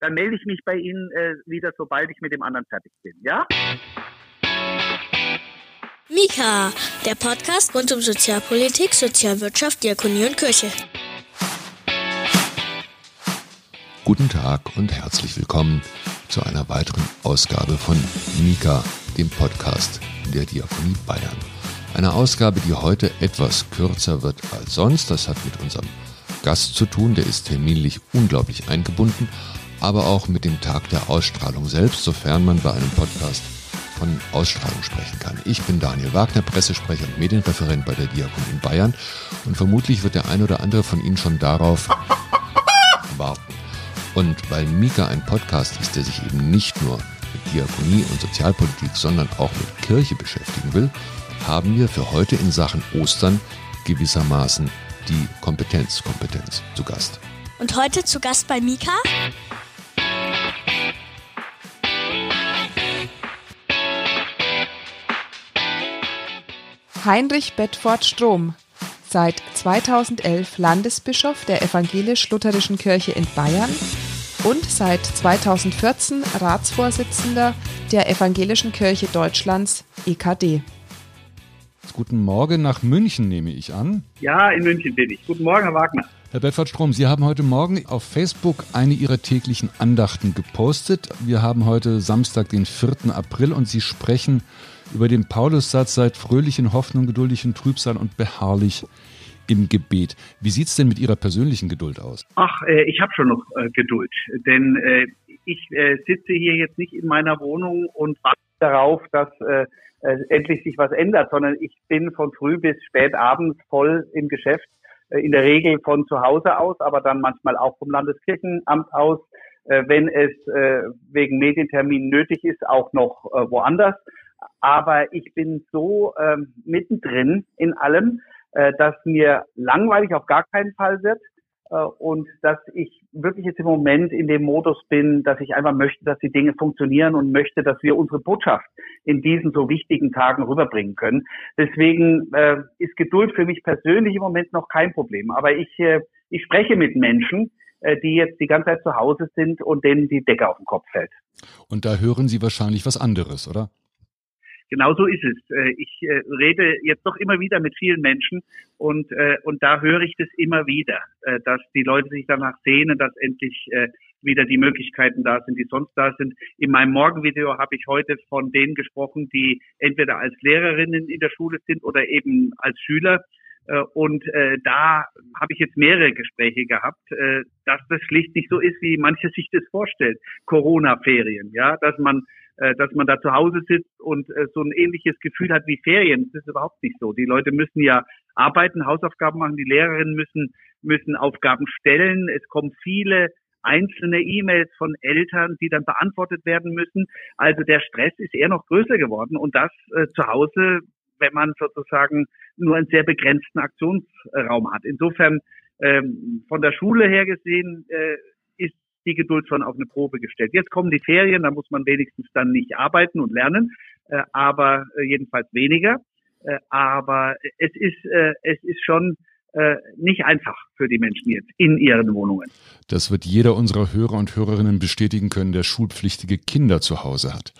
dann melde ich mich bei Ihnen äh, wieder, sobald ich mit dem anderen fertig bin. Ja? Mika, der Podcast rund um Sozialpolitik, Sozialwirtschaft, Diakonie und Kirche. Guten Tag und herzlich willkommen zu einer weiteren Ausgabe von Mika, dem Podcast der Diakonie Bayern. Eine Ausgabe, die heute etwas kürzer wird als sonst. Das hat mit unserem Gast zu tun, der ist terminlich unglaublich eingebunden, aber auch mit dem Tag der Ausstrahlung selbst, sofern man bei einem Podcast von Ausstrahlung sprechen kann. Ich bin Daniel Wagner, Pressesprecher und Medienreferent bei der Diakon in Bayern und vermutlich wird der ein oder andere von Ihnen schon darauf warten. Und weil Mika ein Podcast ist, der sich eben nicht nur mit Diakonie und Sozialpolitik, sondern auch mit Kirche beschäftigen will, haben wir für heute in Sachen Ostern gewissermaßen die Kompetenzkompetenz zu Gast. Und heute zu Gast bei Mika? Heinrich Bedford Strom, seit 2011 Landesbischof der Evangelisch-Lutherischen Kirche in Bayern und seit 2014 Ratsvorsitzender der Evangelischen Kirche Deutschlands EKD. Guten Morgen nach München, nehme ich an. Ja, in München bin ich. Guten Morgen, Herr Wagner. Herr Bedford Strom, Sie haben heute Morgen auf Facebook eine Ihrer täglichen Andachten gepostet. Wir haben heute Samstag, den 4. April und Sie sprechen über den Paulussatz, seid fröhlich in Hoffnung, geduldig in Trübsal und beharrlich im Gebet. Wie sieht es denn mit Ihrer persönlichen Geduld aus? Ach, äh, ich habe schon noch äh, Geduld, denn äh, ich äh, sitze hier jetzt nicht in meiner Wohnung und warte darauf, dass äh, äh, endlich sich was ändert, sondern ich bin von früh bis spät abends voll im Geschäft, in der Regel von zu Hause aus, aber dann manchmal auch vom Landeskirchenamt aus, wenn es wegen Medienterminen nötig ist, auch noch woanders aber ich bin so ähm, mittendrin in allem, äh, dass mir langweilig auf gar keinen Fall wird äh, und dass ich wirklich jetzt im Moment in dem Modus bin, dass ich einfach möchte, dass die Dinge funktionieren und möchte, dass wir unsere Botschaft in diesen so wichtigen Tagen rüberbringen können. Deswegen äh, ist Geduld für mich persönlich im Moment noch kein Problem. Aber ich, äh, ich spreche mit Menschen, äh, die jetzt die ganze Zeit zu Hause sind und denen die Decke auf den Kopf fällt. Und da hören Sie wahrscheinlich was anderes, oder? Genau so ist es. Äh, ich äh, rede jetzt doch immer wieder mit vielen Menschen und, äh, und da höre ich das immer wieder, dass die Leute sich danach sehnen, dass endlich wieder die Möglichkeiten da sind, die sonst da sind. In meinem Morgenvideo habe ich heute von denen gesprochen, die entweder als Lehrerinnen in der Schule sind oder eben als Schüler. Und äh, da habe ich jetzt mehrere Gespräche gehabt, äh, dass das schlicht nicht so ist, wie manche sich das vorstellt. Corona-Ferien, ja, dass man dass man da zu Hause sitzt und äh, so ein ähnliches Gefühl hat wie Ferien. Das ist überhaupt nicht so. Die Leute müssen ja arbeiten, Hausaufgaben machen, die Lehrerinnen müssen, müssen Aufgaben stellen. Es kommen viele einzelne E-Mails von Eltern, die dann beantwortet werden müssen. Also der Stress ist eher noch größer geworden und das äh, zu Hause, wenn man sozusagen nur einen sehr begrenzten Aktionsraum hat. Insofern ähm, von der Schule her gesehen äh, die Geduld schon auf eine Probe gestellt. Jetzt kommen die Ferien, da muss man wenigstens dann nicht arbeiten und lernen, äh, aber äh, jedenfalls weniger. Äh, aber es ist, äh, es ist schon äh, nicht einfach für die Menschen jetzt in ihren Wohnungen. Das wird jeder unserer Hörer und Hörerinnen bestätigen können, der schulpflichtige Kinder zu Hause hat.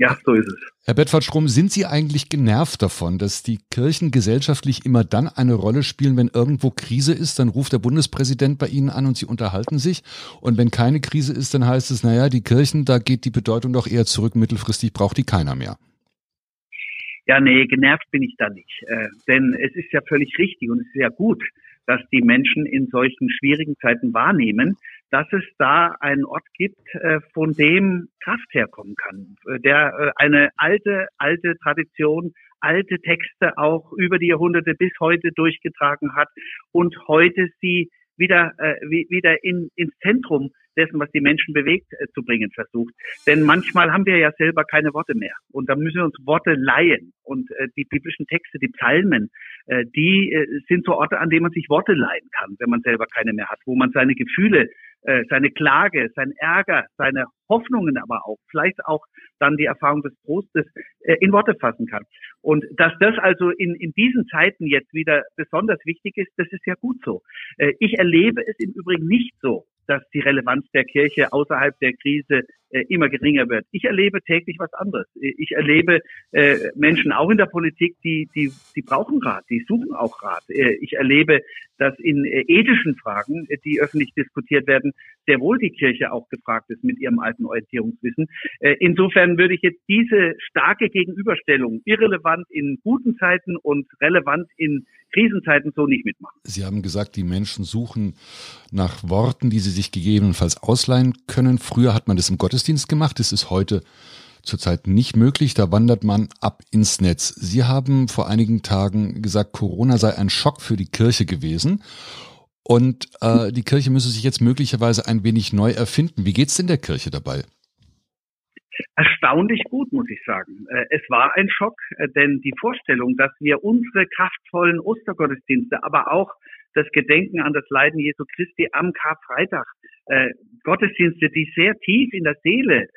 Ja, so ist es. Herr Bedford-Strom, sind Sie eigentlich genervt davon, dass die Kirchen gesellschaftlich immer dann eine Rolle spielen, wenn irgendwo Krise ist, dann ruft der Bundespräsident bei Ihnen an und Sie unterhalten sich. Und wenn keine Krise ist, dann heißt es, naja, die Kirchen, da geht die Bedeutung doch eher zurück, mittelfristig braucht die keiner mehr. Ja, nee, genervt bin ich da nicht. Äh, denn es ist ja völlig richtig und es ist ja gut, dass die Menschen in solchen schwierigen Zeiten wahrnehmen, dass es da einen Ort gibt, äh, von dem Kraft herkommen kann, äh, der äh, eine alte, alte Tradition, alte Texte auch über die Jahrhunderte bis heute durchgetragen hat und heute sie wieder, wieder in, ins Zentrum dessen, was die Menschen bewegt, zu bringen versucht. Denn manchmal haben wir ja selber keine Worte mehr. Und da müssen wir uns Worte leihen. Und die biblischen Texte, die Psalmen, die sind so Orte, an denen man sich Worte leihen kann, wenn man selber keine mehr hat, wo man seine Gefühle äh, seine Klage, sein Ärger, seine Hoffnungen aber auch, vielleicht auch dann die Erfahrung des Trostes äh, in Worte fassen kann. Und dass das also in, in diesen Zeiten jetzt wieder besonders wichtig ist, das ist ja gut so. Äh, ich erlebe es im Übrigen nicht so, dass die Relevanz der Kirche außerhalb der Krise äh, immer geringer wird. Ich erlebe täglich was anderes. Ich erlebe äh, Menschen auch in der Politik, die, die, die brauchen Rat, die suchen auch Rat. Äh, ich erlebe, dass in äh, ethischen Fragen, äh, die öffentlich diskutiert werden, sehr wohl die Kirche auch gefragt ist mit ihrem alten Orientierungswissen. Äh, insofern würde ich jetzt diese starke Gegenüberstellung, irrelevant in guten Zeiten und relevant in Krisenzeiten so nicht mitmachen. Sie haben gesagt, die Menschen suchen nach Worten, die sie sich gegebenenfalls ausleihen können. Früher hat man das im Gottesdienst gemacht. Das ist heute zurzeit nicht möglich. Da wandert man ab ins Netz. Sie haben vor einigen Tagen gesagt, Corona sei ein Schock für die Kirche gewesen. Und äh, die Kirche müsse sich jetzt möglicherweise ein wenig neu erfinden. Wie geht's denn der Kirche dabei? erstaunlich gut, muss ich sagen. Äh, es war ein Schock, äh, denn die Vorstellung, dass wir unsere kraftvollen Ostergottesdienste, aber auch das Gedenken an das Leiden Jesu Christi am Karfreitag, äh, Gottesdienste, die sehr tief in der Seele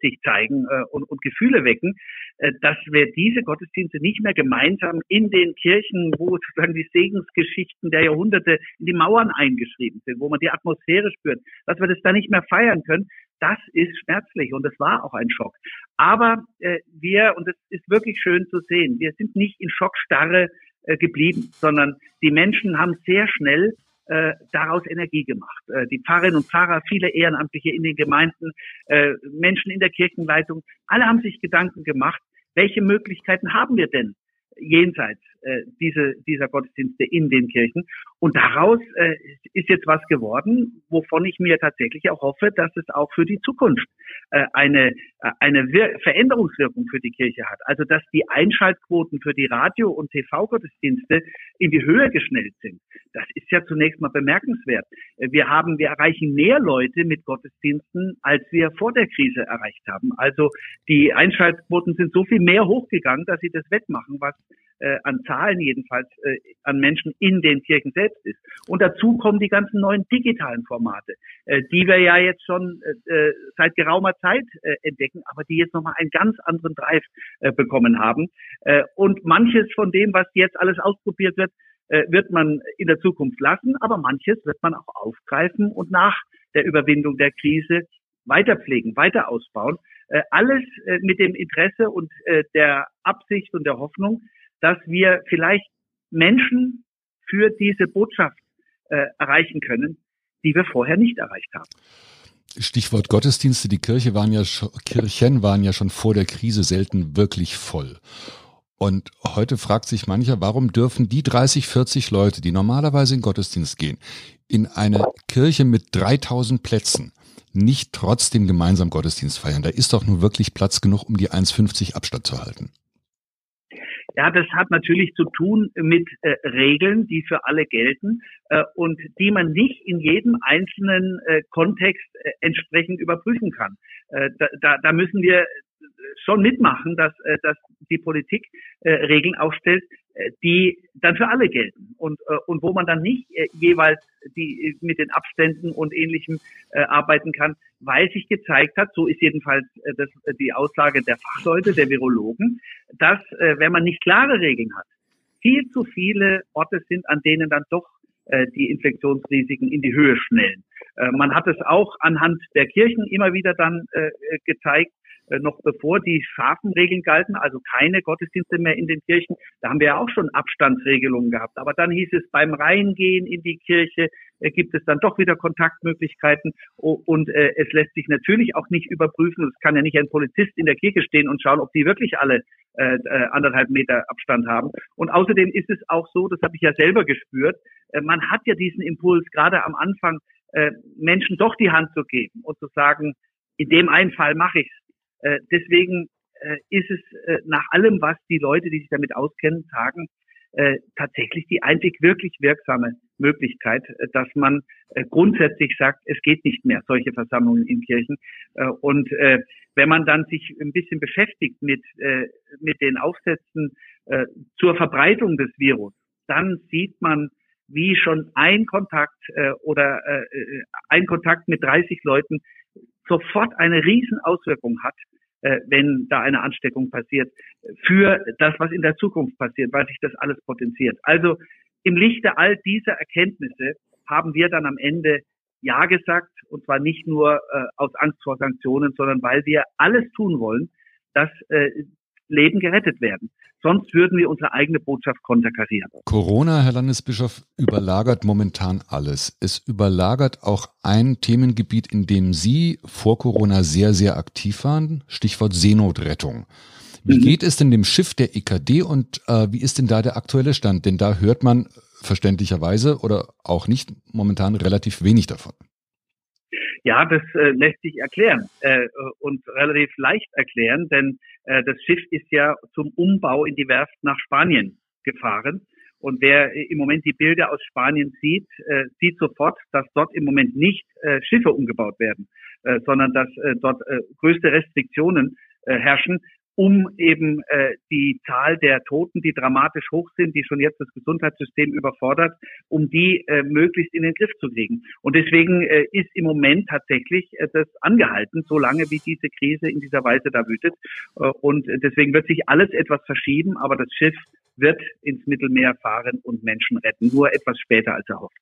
sich zeigen äh, und, und, Gefühle wecken, äh, dass wir diese Gottesdienste nicht mehr gemeinsam in den Kirchen, wo sozusagen die Segensgeschichten der Jahrhunderte in die Mauern eingeschrieben sind, wo man die Atmosphäre spürt, dass wir das da nicht mehr feiern können, das ist schmerzlich und es war auch ein Schock. Aber äh, wir, und es ist wirklich schön zu sehen, wir sind nicht in Schockstarre äh, geblieben, sondern die Menschen haben sehr schnell äh, daraus Energie gemacht. Äh, die Pfarrerinnen und Pfarrer, viele Ehrenamtliche in den Gemeinden, äh, Menschen in der Kirchenleitung, alle haben sich Gedanken gemacht, welche Möglichkeiten haben wir denn jenseits äh, diese, dieser Gottesdienste in den Kirchen. Und daraus äh, ist jetzt was geworden, wovon ich mir tatsächlich auch hoffe, dass es auch für die Zukunft äh, eine, äh, eine Wir Veränderungswirkung für die Kirche hat. Also dass die Einschaltquoten für die Radio- und TV-Gottesdienste in die Höhe geschnellt sind. Das ist ja zunächst mal bemerkenswert. Wir haben, wir erreichen mehr Leute mit Gottesdiensten, als wir vor der Krise erreicht haben. Also die Einschaltquoten sind so viel mehr hochgegangen, dass sie das wettmachen, was äh, an Zahlen jedenfalls äh, an Menschen in den Kirchen selbst ist. Und dazu kommen die ganzen neuen digitalen Formate, äh, die wir ja jetzt schon äh, äh seit geraumer Zeit äh, entdecken, aber die jetzt nochmal einen ganz anderen Drive äh, bekommen haben. Äh, und manches von dem, was jetzt alles ausprobiert wird, äh, wird man in der Zukunft lassen, aber manches wird man auch aufgreifen und nach der Überwindung der Krise weiter pflegen, weiter ausbauen. Äh, alles äh, mit dem Interesse und der Absicht und der Hoffnung, dass wir vielleicht Menschen für diese Botschaft äh, erreichen können, die wir vorher nicht erreicht haben. Stichwort Gottesdienste. Die Kirche waren ja Kirchen waren ja schon vor der Krise selten wirklich voll. Und heute fragt sich mancher, warum dürfen die 30, 40 Leute, die normalerweise in Gottesdienst gehen, in eine Kirche mit 3000 Plätzen nicht trotzdem gemeinsam Gottesdienst feiern? Da ist doch nur wirklich Platz genug, um die 1,50 Abstand zu halten. Ja, das hat natürlich zu tun mit äh, Regeln, die für alle gelten äh, und die man nicht in jedem einzelnen äh, Kontext äh, entsprechend überprüfen kann. Äh, da, da müssen wir schon mitmachen, dass, äh, dass die Politik Regeln aufstellt, die dann für alle gelten und, äh, und wo man dann nicht äh, jeweils die mit den Abständen und ähnlichem äh, arbeiten kann, weil sich gezeigt hat, so ist jedenfalls äh, das, die Aussage der Fachleute, der Virologen, dass äh, wenn man nicht klare Regeln hat, viel zu viele Orte sind, an denen dann doch äh, die Infektionsrisiken in die Höhe schnellen. Äh, man hat es auch anhand der Kirchen immer wieder dann äh, gezeigt, äh, noch bevor die scharfen Regeln galten, also keine Gottesdienste mehr in den Kirchen. Da haben wir ja auch schon Abstandsregelungen gehabt. Aber dann hieß es, beim Reingehen in die Kirche äh, gibt es dann doch wieder Kontaktmöglichkeiten und äh, es lässt sich natürlich auch nicht überprüfen. Es kann ja nicht ein Polizist in der Kirche stehen und schauen, ob die wirklich alle äh, äh, anderthalb Meter Abstand haben. Und außerdem ist es auch so, das habe ich ja selber gespürt, äh, man hat ja diesen Impuls gerade am Anfang, äh, Menschen doch die Hand zu geben und zu sagen, in dem einen Fall mache ich's. Äh, deswegen äh, ist es äh, nach allem, was die Leute, die sich damit auskennen, sagen, äh, tatsächlich die einzig wirklich wirksame Möglichkeit, äh, dass man äh, grundsätzlich sagt, es geht nicht mehr, solche Versammlungen in Kirchen. Äh, und äh, wenn man dann sich ein bisschen beschäftigt mit, mit den Aufsätzen zur Verbreitung des Virus, dann sieht man, wie schon ein Kontakt oder ein Kontakt mit 30 Leuten sofort eine Riesenauswirkung hat, äh, wenn da eine Ansteckung passiert, für das, was in der Zukunft passiert, weil sich das alles potenziert. Also im Lichte all dieser Erkenntnisse haben wir dann am Ende Ja gesagt und zwar nicht nur äh, aus Angst vor Sanktionen, sondern weil wir alles tun wollen, dass äh, Leben gerettet werden. Sonst würden wir unsere eigene Botschaft konterkarieren. Corona, Herr Landesbischof, überlagert momentan alles. Es überlagert auch ein Themengebiet, in dem Sie vor Corona sehr, sehr aktiv waren. Stichwort Seenotrettung. Wie mhm. geht es denn dem Schiff der EKD und äh, wie ist denn da der aktuelle Stand? Denn da hört man verständlicherweise oder auch nicht momentan relativ wenig davon. Ja, das äh, lässt sich erklären äh, und relativ leicht erklären, denn äh, das Schiff ist ja zum Umbau in die Werft nach Spanien gefahren. Und wer im Moment die Bilder aus Spanien sieht, äh, sieht sofort, dass dort im Moment nicht äh, Schiffe umgebaut werden, äh, sondern dass äh, dort äh, größte Restriktionen äh, herrschen, um eben äh, die Zahl der Toten, die dramatisch hoch sind, die schon jetzt das Gesundheitssystem überfordert, um die äh, möglichst in den Griff zu kriegen. Und deswegen äh, ist im Moment tatsächlich äh, das angehalten, solange wie diese Krise in dieser Weise da wütet. Äh, und deswegen wird sich alles etwas verschieben, aber das Schiff wird ins Mittelmeer fahren und Menschen retten, nur etwas später als erhofft.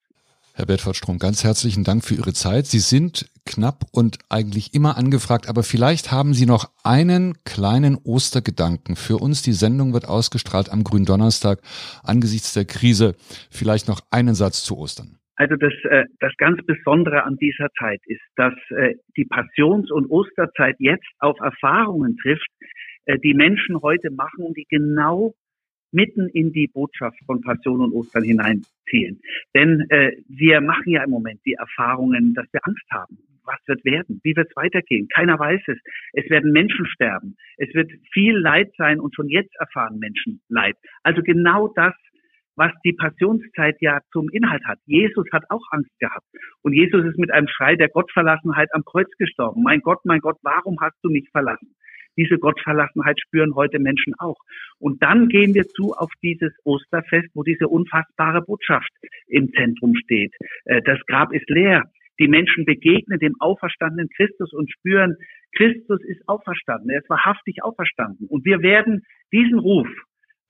Herr Bedford Strom, ganz herzlichen Dank für Ihre Zeit. Sie sind knapp und eigentlich immer angefragt, aber vielleicht haben Sie noch einen kleinen Ostergedanken für uns. Die Sendung wird ausgestrahlt am Gründonnerstag angesichts der Krise. Vielleicht noch einen Satz zu Ostern. Also das, äh, das ganz Besondere an dieser Zeit ist, dass äh, die Passions- und Osterzeit jetzt auf Erfahrungen trifft, äh, die Menschen heute machen und die genau mitten in die Botschaft von Passion und Ostern hineinzielen. Denn äh, wir machen ja im Moment die Erfahrungen, dass wir Angst haben. Was wird werden? Wie wird es weitergehen? Keiner weiß es. Es werden Menschen sterben. Es wird viel Leid sein und schon jetzt erfahren Menschen Leid. Also genau das, was die Passionszeit ja zum Inhalt hat. Jesus hat auch Angst gehabt. Und Jesus ist mit einem Schrei der Gottverlassenheit am Kreuz gestorben. Mein Gott, mein Gott, warum hast du mich verlassen? Diese Gottverlassenheit spüren heute Menschen auch. Und dann gehen wir zu auf dieses Osterfest, wo diese unfassbare Botschaft im Zentrum steht. Äh, das Grab ist leer. Die Menschen begegnen dem auferstandenen Christus und spüren, Christus ist auferstanden. Er ist wahrhaftig auferstanden. Und wir werden diesen Ruf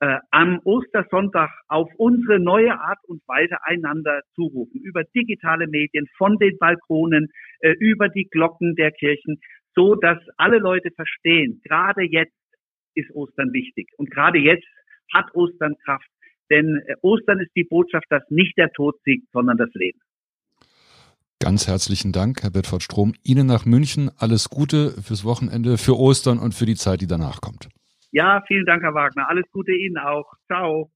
äh, am Ostersonntag auf unsere neue Art und Weise einander zurufen. Über digitale Medien, von den Balkonen, äh, über die Glocken der Kirchen so dass alle Leute verstehen, gerade jetzt ist Ostern wichtig und gerade jetzt hat Ostern Kraft, denn äh, Ostern ist die Botschaft, dass nicht der Tod siegt, sondern das Leben. Ganz herzlichen Dank, Herr Bedford Strom. Ihnen nach München alles Gute fürs Wochenende, für Ostern und für die Zeit, die danach kommt. Ja, vielen Dank, Herr Wagner. Alles Gute Ihnen auch. Ciao.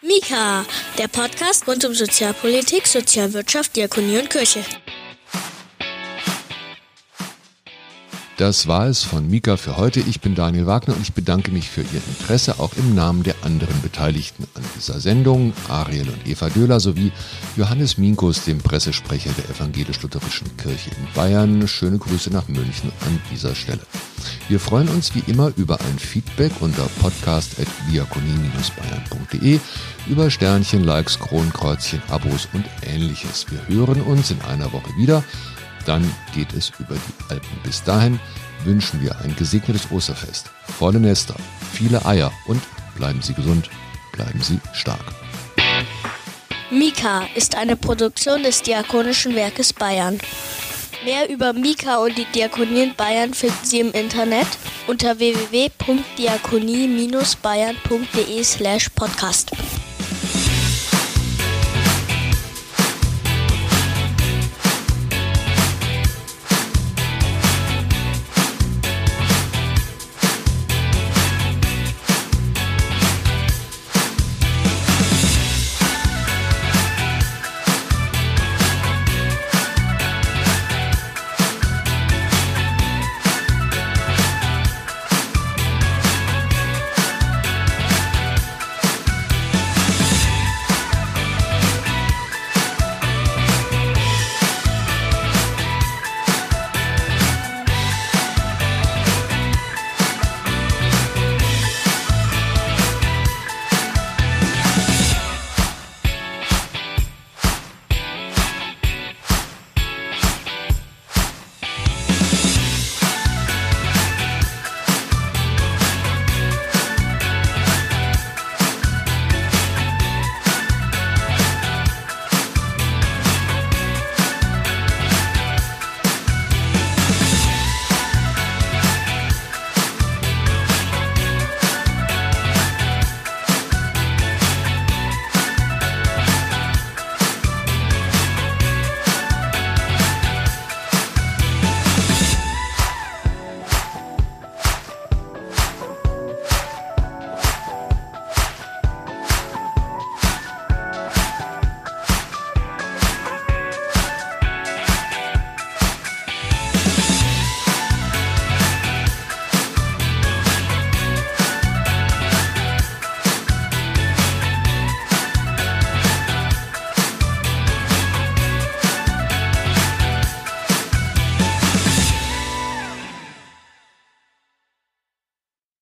Mika, der Podcast rund um Sozialpolitik, Sozialwirtschaft, Diakonie und Kirche. Das war es von Mika für heute. Ich bin Daniel Wagner und ich bedanke mich für Ihr Interesse auch im Namen der anderen Beteiligten an dieser Sendung, Ariel und Eva Döhler sowie Johannes Minkus, dem Pressesprecher der Evangelisch-Lutherischen Kirche in Bayern. Schöne Grüße nach München an dieser Stelle. Wir freuen uns wie immer über ein Feedback unter podcast.diakonie-bayern.de, über Sternchen, Likes, Kronkreuzchen, Abos und ähnliches. Wir hören uns in einer Woche wieder. Dann geht es über die Alpen. Bis dahin wünschen wir ein gesegnetes Osterfest, volle Nester, viele Eier und bleiben Sie gesund, bleiben Sie stark. Mika ist eine Produktion des Diakonischen Werkes Bayern. Mehr über Mika und die Diakonie in Bayern finden Sie im Internet unter www.diakonie-bayern.de slash podcast.